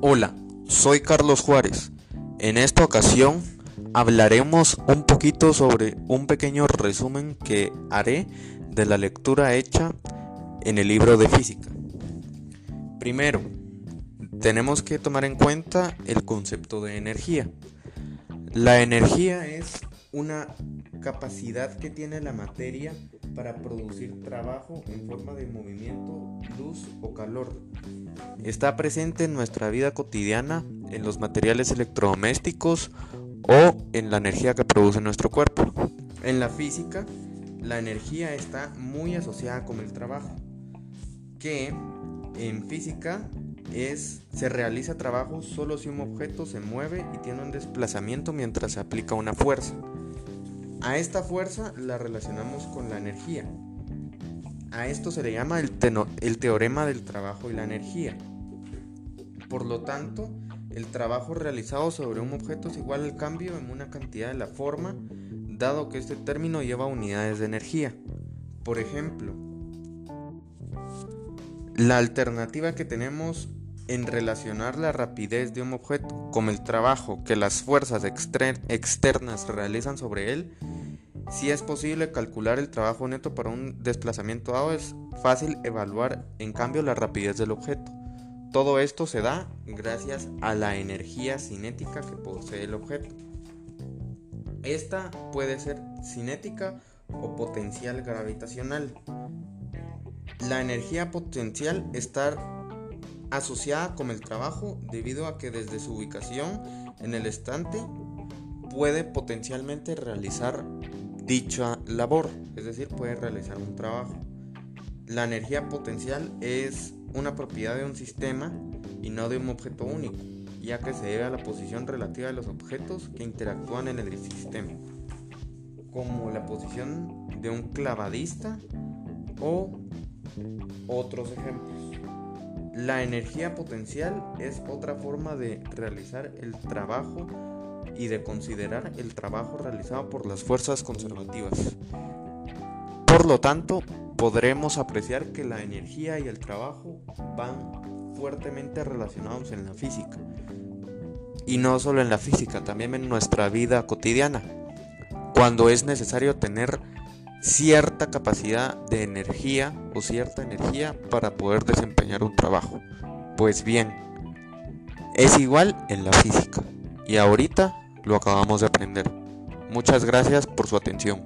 Hola, soy Carlos Juárez. En esta ocasión hablaremos un poquito sobre un pequeño resumen que haré de la lectura hecha en el libro de física. Primero, tenemos que tomar en cuenta el concepto de energía. La energía es una capacidad que tiene la materia para producir trabajo en forma de movimiento, luz o calor. Está presente en nuestra vida cotidiana, en los materiales electrodomésticos o en la energía que produce nuestro cuerpo. En la física, la energía está muy asociada con el trabajo, que en física es se realiza trabajo solo si un objeto se mueve y tiene un desplazamiento mientras se aplica una fuerza. A esta fuerza la relacionamos con la energía. A esto se le llama el, el, teorema del trabajo y la energía. Por lo tanto, el trabajo realizado sobre un objeto es igual al cambio en una cantidad de la forma, dado que este término lleva unidades de energía. Por ejemplo, la alternativa que tenemos en relacionar la rapidez de un objeto con el trabajo que las fuerzas externas realizan sobre él, si es posible calcular el trabajo neto para un desplazamiento dado, es fácil evaluar en cambio la rapidez del objeto. Todo esto se da gracias a la energía cinética que posee el objeto. Esta puede ser cinética o potencial gravitacional. La energía potencial está asociada con el trabajo debido a que desde su ubicación en el estante puede potencialmente realizar dicha labor, es decir, puede realizar un trabajo. La energía potencial es una propiedad de un sistema y no de un objeto único, ya que se debe a la posición relativa de los objetos que interactúan en el sistema, como la posición de un clavadista o otros ejemplos. La energía potencial es otra forma de realizar el trabajo y de considerar el trabajo realizado por las fuerzas conservativas. Por lo tanto, podremos apreciar que la energía y el trabajo van fuertemente relacionados en la física. Y no solo en la física, también en nuestra vida cotidiana, cuando es necesario tener cierta capacidad de energía o cierta energía para poder desempeñar un trabajo. Pues bien, es igual en la física y ahorita lo acabamos de aprender. Muchas gracias por su atención.